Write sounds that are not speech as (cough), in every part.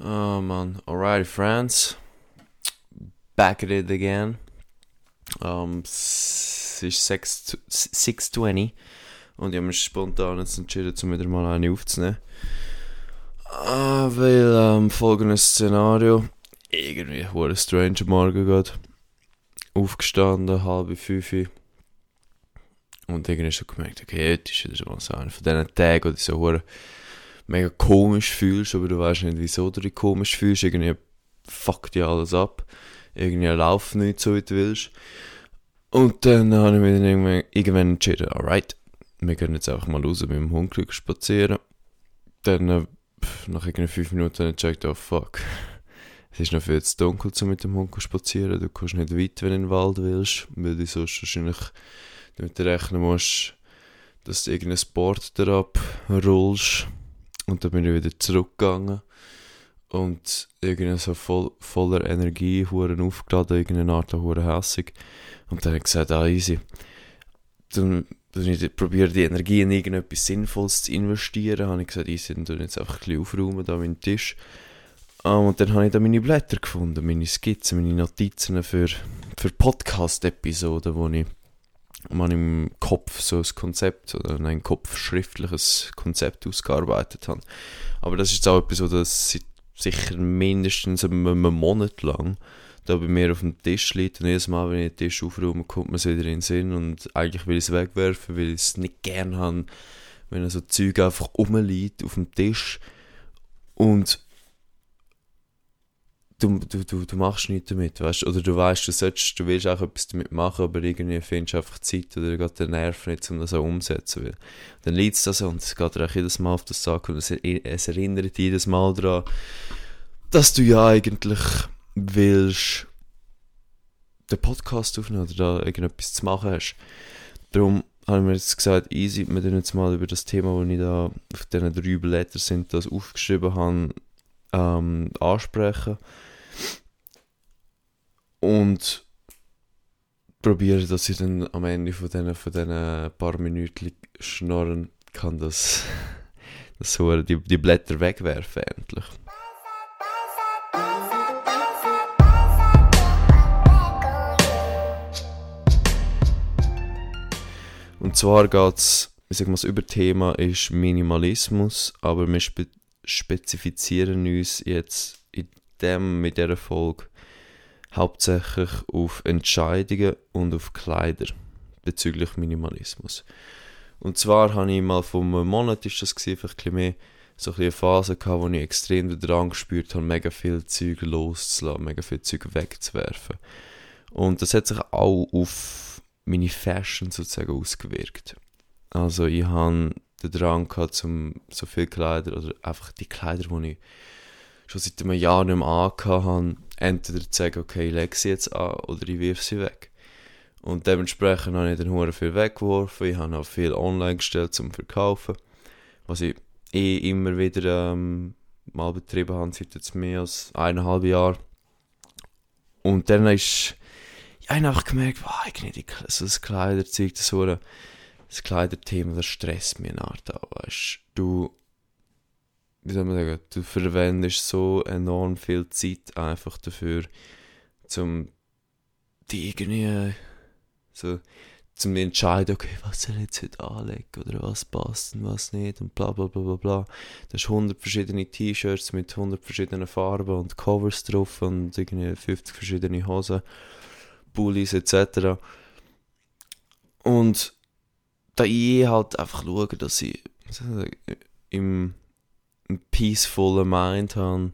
Oh man, alright friends, back at it again. Um, es ist 6.20 und ich habe mich spontan jetzt entschieden, um wieder mal eine aufzunehmen. Ah, weil ähm, folgendes Szenario, irgendwie, wo ein Stranger Morgen geht, aufgestanden, halb fünf. Und irgendwie schon gemerkt, okay, heute ist wieder mal so einer von diesen Tagen, ich so mega komisch fühlst, aber du weißt nicht, wieso du dich komisch fühlst. Irgendwie fuckt dir alles ab. Irgendwie läuft nicht so, wie du willst. Und dann habe ich mich dann irgendwann, irgendwann entschieden, alright, wir gehen jetzt einfach mal raus mit dem Hund spazieren. Dann, äh, nach irgendwie fünf Minuten, habe ich gecheckt, oh fuck. Es ist noch viel zu dunkel, um mit dem Hund spazieren. Du kannst nicht weit, wenn du in den Wald willst, weil du sonst wahrscheinlich damit rechnen musst, dass du irgendein Board darauf rollst und dann bin ich wieder zurückgegangen. Und irgendwie so voll, voller Energie, huren aufgeladen, irgendeine Art huren hässig. Und dann habe ich gesagt, ah, easy. Dann, dann probiere die Energie in irgendetwas Sinnvolles zu investieren. Habe ich gesagt, easy, dann jetzt einfach ein bisschen aufräumen, da meinen Tisch. Um, und dann habe ich da meine Blätter gefunden, meine Skizzen, meine Notizen für, für Podcast-Episoden, wo ich man im Kopf so ein Konzept oder in einem Kopf schriftliches Konzept ausgearbeitet hat. Aber das ist jetzt auch etwas, das sicher mindestens einen Monat lang da bei mir auf dem Tisch liegt. Und jedes Mal, wenn ich den Tisch aufräume, kommt mir es wieder in den Sinn. Und eigentlich will ich es wegwerfen, weil ich es nicht gern habe, wenn so Zeug einfach rumliegt auf dem Tisch. Und du, du, du, du machst nichts damit, weißt Oder du weißt, du solltest, du willst auch etwas damit machen, aber irgendwie findest du einfach Zeit oder gerade den Nerv nicht, um das auch umzusetzen. Weil dann liegt es da so und es geht dir auch jedes Mal auf das Sack und es, es erinnert dich jedes Mal daran, dass du ja eigentlich willst den Podcast aufnehmen oder da irgendetwas zu machen hast. Darum habe ich mir jetzt gesagt, easy, wir tun jetzt mal über das Thema, das ich da auf diesen drei Blättern sind, das aufgeschrieben habe, ähm, ansprechen und probiere, dass ich dann am Ende von diesen, von paar Minuten schnorren kann, dass, (laughs) dass so die, die Blätter wegwerfen endlich. Und zwar geht es, ich sag mal, das Überthema ist Minimalismus, aber wir spe spezifizieren uns jetzt dem, mit dieser Folge hauptsächlich auf Entscheidungen und auf Kleider bezüglich Minimalismus. Und zwar habe ich mal vor einem Monat, ist das gewesen, vielleicht ein mehr, so eine Phase gehabt, wo ich extrem den Drang gespürt habe, mega viel Zeug loszulassen, mega viel Zeug wegzuwerfen. Und das hat sich auch auf meine Fashion sozusagen ausgewirkt. Also ich habe den Drang gehabt, zum so viel Kleider, oder einfach die Kleider, die ich schon seit einem Jahr nicht mehr angehabt entweder zu sagen, okay, ich lege sie jetzt an oder ich wirf sie weg. Und dementsprechend habe ich dann Huren viel weggeworfen. Ich habe auch viel online gestellt zum Verkaufen. Was ich eh immer wieder ähm, mal betrieben habe, seit jetzt mehr als eineinhalb Jahren. Und dann ist, ich habe einfach gemerkt, wow, irgendwie so das Kleiderzeug, das, das Kleiderthema, das stresst mich eine Art auch, weißt du wie soll man sagen, du verwendest so enorm viel Zeit einfach dafür, zum die irgendwie so zum entscheiden, okay, was soll ich jetzt heute anlegen oder was passt und was nicht und bla bla bla bla bla. Da hast 100 verschiedene T-Shirts mit 100 verschiedenen Farben und Covers drauf und irgendwie 50 verschiedene Hosen, Pullis etc. Und da ich halt einfach schaue, dass ich im einen peaceful Mind habe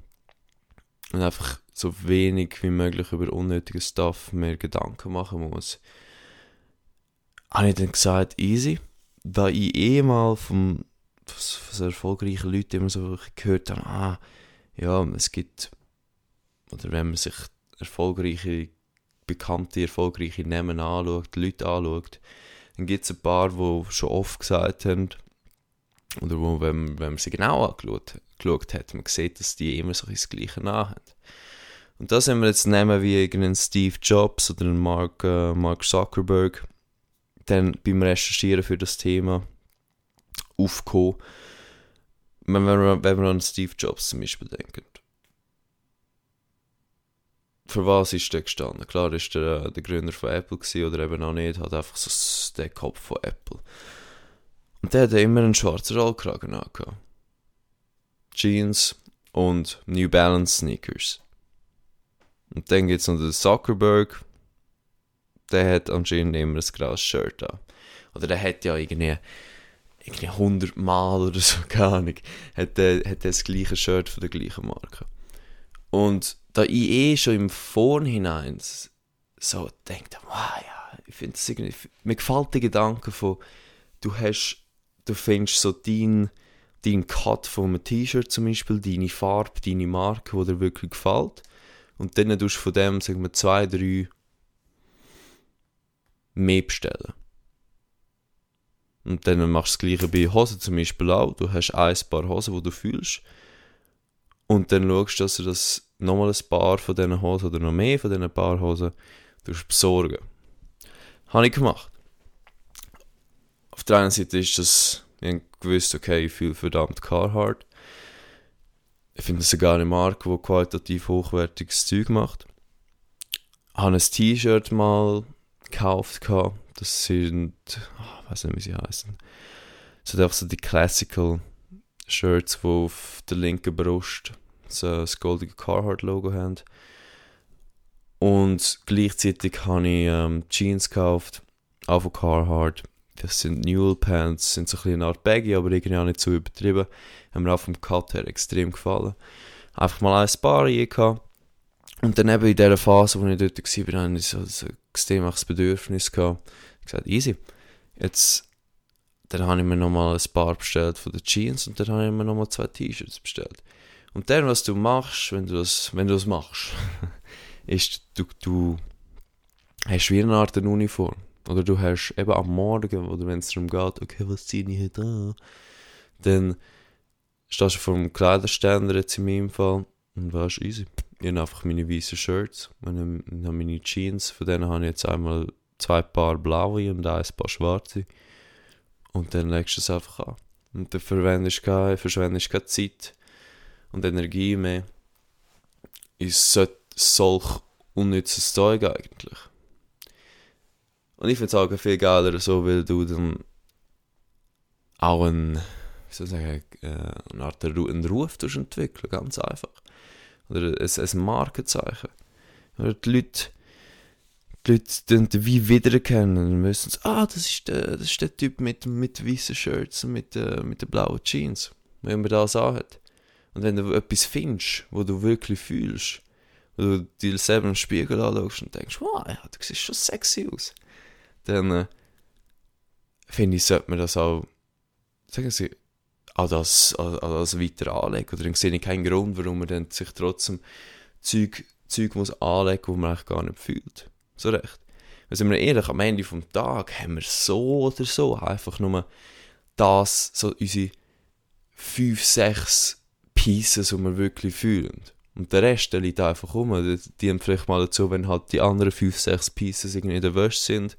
und einfach so wenig wie möglich über unnötige Stuff mehr Gedanken machen muss, habe ich dann gesagt, easy, da ich eh mal von erfolgreichen Leuten immer so gehört habe, ah, ja, es gibt, oder wenn man sich erfolgreiche, bekannte, erfolgreiche Namen anschaut, Leute anschaut, dann gibt es ein paar, die schon oft gesagt haben, oder wo, wenn, wenn man sie genau angeschaut geschaut hat, man sieht, dass die immer so das Gleiche nachhaben. Und das haben wir jetzt nehmen wie irgendeinen Steve Jobs oder einen Mark, äh, Mark Zuckerberg, dann beim Recherchieren für das Thema aufgekommen. Wenn wir, wenn wir an Steve Jobs zum Beispiel denken. für was ist der gestanden? Klar ist der, äh, der Gründer von Apple gewesen, oder eben auch nicht, hat einfach so den Kopf von Apple. Und der hat immer einen schwarzen Rollkragen angehabt. Jeans und New Balance Sneakers. Und dann gibt es noch den Zuckerberg, der hat anscheinend immer ein graues Shirt an. Oder der hat ja irgendwie, irgendwie 100 Mal oder so, (laughs) keine Ahnung, hat der, hat der das gleiche Shirt von der gleichen Marke. Und da ich eh schon im Vorhinein so denke, wow, ja, ich finde es irgendwie, mir gefällt der Gedanke von, du hast, du findest so dein, dein Cut von einem T-Shirt zum Beispiel, deine Farbe, deine Marke, die dir wirklich gefällt. Und dann tust du von dem, sagen wir, zwei, drei mehr bestellen. Und dann machst du das gleiche bei Hosen zum Beispiel auch. Du hast ein Paar Hosen, die du fühlst. Und dann schaust du, dass du das nochmal ein Paar von diesen Hosen oder noch mehr von diesen Paar Hosen besorgen. Habe ich gemacht. Der einen Seite ist das, ich gewusst, okay, ich fühle verdammt Carhartt. Ich finde es eine geile Marke, die qualitativ hochwertiges Zeug macht. Ich habe ein T-Shirt mal gekauft. Das sind, oh, ich weiß nicht, wie sie heißen. Das sind einfach so die Classical Shirts, die auf der linken Brust so das goldige Carhartt-Logo haben. Und gleichzeitig habe ich ähm, Jeans gekauft, auch von Carhartt. Das sind Newell Pants, sind so ein bisschen eine Art Baggy, aber irgendwie auch nicht zu übertrieben. Haben mir auch vom Cut her extrem gefallen. Einfach mal ein paar gehabt. Und dann eben in dieser Phase, wo ich dort war, hatte ich so ein extremes Bedürfnis gehabt. Ich gesagt, easy. Jetzt, dann habe ich mir nochmal ein paar bestellt von den Jeans und dann habe ich mir nochmal zwei T-Shirts bestellt. Und dann, was du machst, wenn du das, wenn du das machst, (laughs) ist, du, du hast wie eine Art Uniform. Oder du hast eben am Morgen, oder wenn es darum geht, okay, was ziehe ich heute an, dann stehst du vor dem Kleiderständer jetzt in meinem Fall und weißt, easy. Ich habe einfach meine weißen Shirts, ich habe meine Jeans, von denen habe ich jetzt einmal zwei Paar blaue und ein paar schwarze. Und dann legst du es einfach an. Und dann verwendest du keine, keine Zeit und Energie mehr in solch unnützes Zeug eigentlich. Und ich finde es auch viel geiler so, weil du dann auch ein, wie soll ich sagen, äh, eine Art einen Ruf entwickeln, ganz einfach. Oder ein, ein Markenzeichen. Oder die Leute, die Leute dann wie wiedererkennen wissen, ah, das ist der, das ist der Typ mit, mit weißen Shirts und mit, äh, mit den blauen Jeans, wenn man das anhat. Und wenn du etwas findest, wo du wirklich fühlst, wo du dir selber im Spiegel anschaust und denkst, wow, ja, du siehst schon sexy aus, dann äh, finde ich, sollte man das auch, sagen Sie, an das, an, das weiter anlegen. Oder dann sehe ich keinen Grund, warum man dann sich trotzdem Zeug, Zeug muss anlegen, wo man eigentlich gar nicht fühlt. So recht. Weil wir ehrlich, am Ende des Tages haben wir so oder so einfach nur das, so unsere fünf, sechs Pieces, die wir wirklich fühlen. Und der Rest, der liegt einfach rum. Die dienen vielleicht mal dazu, wenn halt die anderen fünf, sechs Pieces irgendwie in der Wäsche sind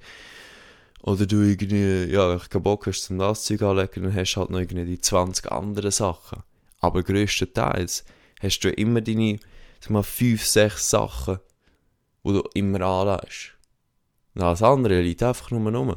oder du irgendwie, ja, keinen Bock hast zum das Zeug anlegen, dann hast du halt noch irgendwie die 20 anderen Sachen. Aber größtenteils hast du immer deine, sag mal, 5, 6 Sachen, die du immer anlegst. Und alles andere liegt einfach nur rum.